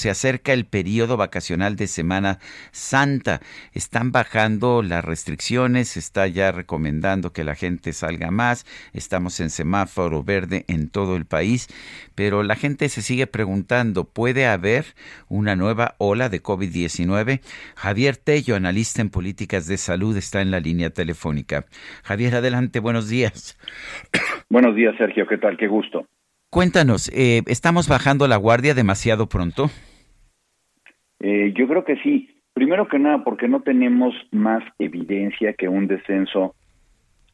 Se acerca el periodo vacacional de Semana Santa. Están bajando las restricciones, se está ya recomendando que la gente salga más. Estamos en semáforo verde en todo el país, pero la gente se sigue preguntando, ¿puede haber una nueva ola de COVID-19? Javier Tello, analista en políticas de salud, está en la línea telefónica. Javier, adelante, buenos días. Buenos días, Sergio, ¿qué tal? Qué gusto. Cuéntanos, eh, ¿estamos bajando la guardia demasiado pronto? Eh, yo creo que sí. Primero que nada, porque no tenemos más evidencia que un descenso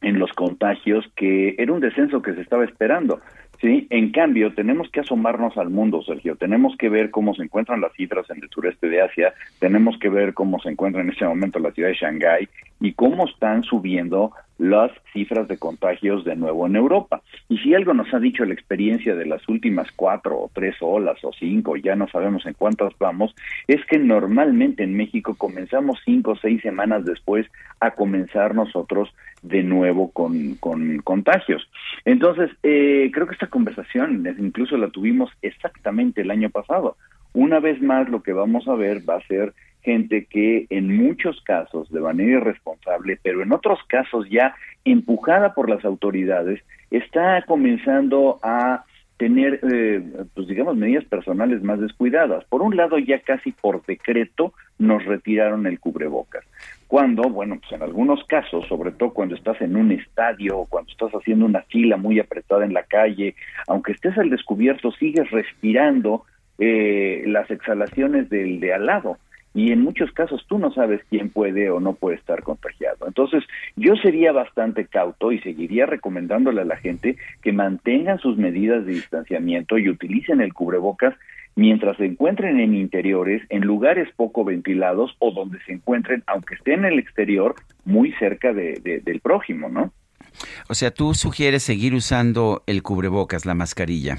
en los contagios, que era un descenso que se estaba esperando. Sí, en cambio, tenemos que asomarnos al mundo, Sergio. Tenemos que ver cómo se encuentran las cifras en el sureste de Asia, tenemos que ver cómo se encuentra en este momento la ciudad de Shanghái y cómo están subiendo las cifras de contagios de nuevo en Europa. Y si algo nos ha dicho la experiencia de las últimas cuatro o tres olas o cinco, ya no sabemos en cuántas vamos, es que normalmente en México comenzamos cinco o seis semanas después a comenzar nosotros de nuevo con, con contagios. Entonces, eh, creo que esta conversación incluso la tuvimos exactamente el año pasado. Una vez más, lo que vamos a ver va a ser gente que en muchos casos de manera irresponsable, pero en otros casos ya empujada por las autoridades, está comenzando a tener, eh, pues digamos, medidas personales más descuidadas. Por un lado, ya casi por decreto nos retiraron el cubrebocas. Cuando, bueno, pues en algunos casos, sobre todo cuando estás en un estadio o cuando estás haciendo una fila muy apretada en la calle, aunque estés al descubierto, sigues respirando eh, las exhalaciones del de al lado y en muchos casos tú no sabes quién puede o no puede estar contagiado. Entonces, yo sería bastante cauto y seguiría recomendándole a la gente que mantengan sus medidas de distanciamiento y utilicen el cubrebocas mientras se encuentren en interiores, en lugares poco ventilados o donde se encuentren, aunque estén en el exterior, muy cerca de, del prójimo, ¿no? O sea, tú sugieres seguir usando el cubrebocas, la mascarilla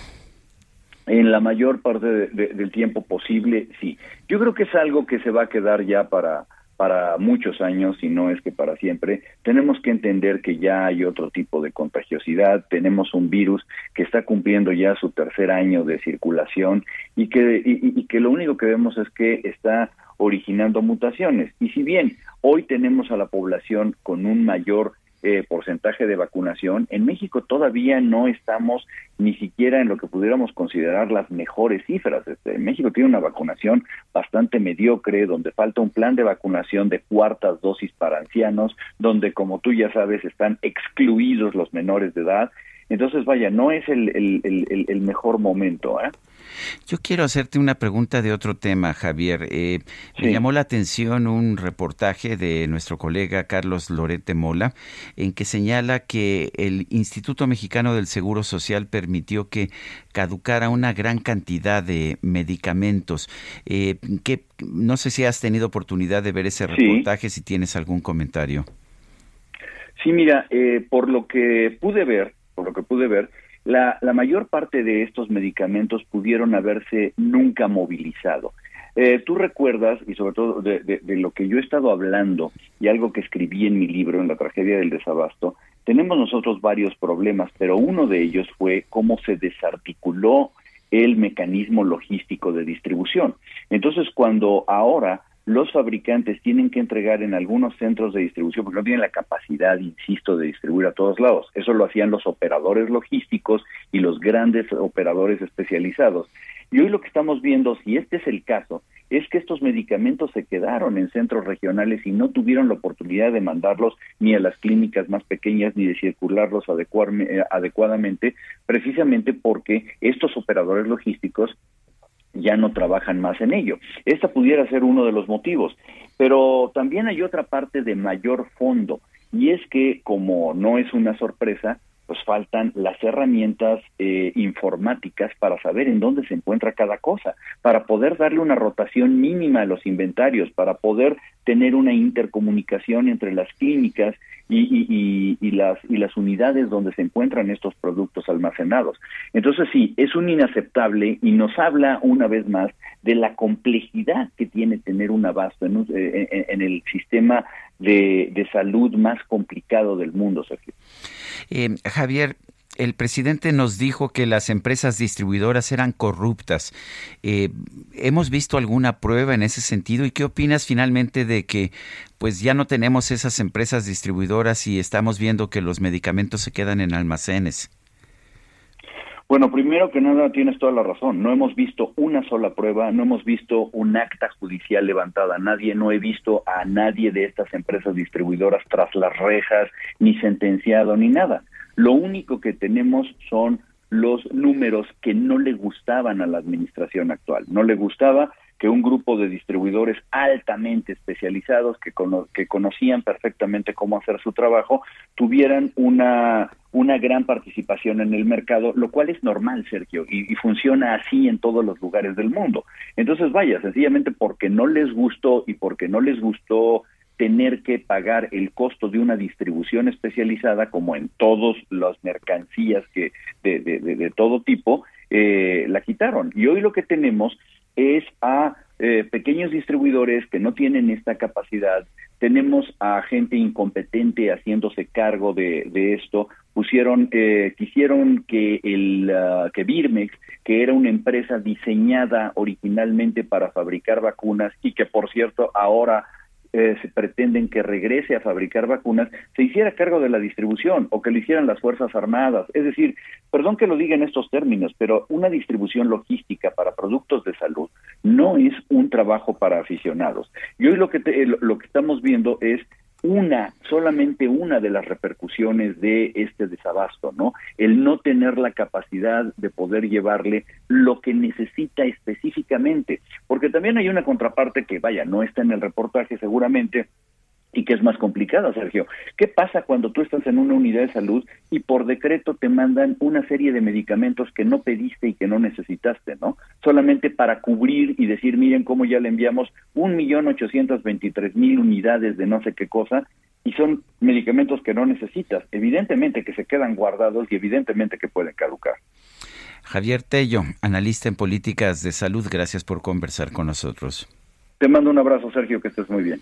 en la mayor parte del tiempo posible, sí. Yo creo que es algo que se va a quedar ya para para muchos años, y no es que para siempre, tenemos que entender que ya hay otro tipo de contagiosidad, tenemos un virus que está cumpliendo ya su tercer año de circulación y que, y que lo único que vemos es que está originando mutaciones. Y si bien hoy tenemos a la población con un mayor eh, porcentaje de vacunación, en México todavía no estamos ni siquiera en lo que pudiéramos considerar las mejores cifras. Este, México tiene una vacunación bastante mediocre, donde falta un plan de vacunación de cuartas dosis para ancianos, donde, como tú ya sabes, están excluidos los menores de edad. Entonces, vaya, no es el, el, el mejor momento. ¿eh? Yo quiero hacerte una pregunta de otro tema, Javier. Eh, Me llamó la atención un reportaje de nuestro colega Carlos Lorete Mola, en que señala que el Instituto Mexicano del Seguro Social permitió que caducara una gran cantidad de medicamentos. Eh, que, no sé si has tenido oportunidad de ver ese reportaje, si tienes algún comentario. Sí, mira, eh, por lo que pude ver, por lo que pude ver, la, mayor parte de estos medicamentos pudieron haberse nunca movilizado. Eh, tú recuerdas, y sobre todo de, de, lo que yo he estado hablando y algo que escribí en mi libro, en la tragedia del desabasto, tenemos nosotros varios problemas, pero uno de ellos fue cómo se desarticuló el mecanismo logístico de distribución. Entonces, cuando ahora los fabricantes tienen que entregar en algunos centros de distribución porque no tienen la capacidad, insisto, de distribuir a todos lados. Eso lo hacían los operadores logísticos y los grandes operadores especializados. Y hoy lo que estamos viendo, si este es el caso, es que estos medicamentos se quedaron en centros regionales y no tuvieron la oportunidad de mandarlos ni a las clínicas más pequeñas ni de circularlos eh, adecuadamente, precisamente porque estos operadores logísticos ya no trabajan más en ello. Esta pudiera ser uno de los motivos, pero también hay otra parte de mayor fondo, y es que, como no es una sorpresa, faltan las herramientas eh, informáticas para saber en dónde se encuentra cada cosa, para poder darle una rotación mínima a los inventarios, para poder tener una intercomunicación entre las clínicas y, las, y las unidades donde se encuentran estos productos almacenados. Entonces sí, es un inaceptable y nos habla una vez más de la complejidad que tiene tener un abasto en, eh, el sistema de, de, salud más complicado del mundo, Sergio. Eh, Javier, el presidente nos dijo que las empresas distribuidoras eran corruptas. Eh, ¿Hemos visto alguna prueba en ese sentido? ¿Y qué opinas finalmente de que pues ya no tenemos esas empresas distribuidoras y estamos viendo que los medicamentos se quedan en almacenes? Bueno, primero que nada tienes toda la razón. No hemos visto una sola prueba, no hemos visto un acta judicial levantada. Nadie, no he visto a nadie de estas empresas distribuidoras tras las rejas, ni sentenciado, ni nada. Lo único que tenemos son los números que no le gustaban a la administración actual. No le gustaba que un grupo de distribuidores altamente especializados que, que conocían perfectamente cómo hacer su trabajo tuvieran una, una gran participación en el mercado, lo cual es normal, Sergio, y, y, funciona así en todos los lugares del mundo. Entonces, vaya, sencillamente porque no les gustó y porque no les gustó tener que pagar el costo de una distribución especializada, como en todas las mercancías que de, todo tipo, eh, la quitaron. Y hoy lo que tenemos es a eh, pequeños distribuidores que no tienen esta capacidad, tenemos a gente incompetente haciéndose cargo de, de esto, pusieron, eh, quisieron que el uh, que Birmex, que era una empresa diseñada originalmente para fabricar vacunas y que por cierto ahora eh, se pretenden que regrese a fabricar vacunas, se hiciera cargo de la distribución o que lo hicieran las Fuerzas Armadas. Es decir, perdón que lo diga en estos términos, pero una distribución logística para productos de salud no es un trabajo para aficionados. Y hoy lo que, lo que estamos viendo es una, solamente una de las repercusiones de este desabasto, ¿no? El no tener la capacidad de poder llevarle lo que necesita específicamente, porque también hay una contraparte que, vaya, no está en el reportaje seguramente, y que es más complicada, Sergio. ¿Qué pasa cuando tú estás en una unidad de salud y por decreto te mandan una serie de medicamentos que no pediste y que no necesitaste, ¿no? Solamente para cubrir y decir, miren cómo ya le enviamos un millón ochocientos veintitrés mil unidades de no sé qué cosa y son medicamentos que no necesitas. Evidentemente que se quedan guardados y evidentemente que pueden caducar. Javier Tello, analista en políticas de salud, gracias por conversar con nosotros. Te mando un abrazo, Sergio, que estés muy bien.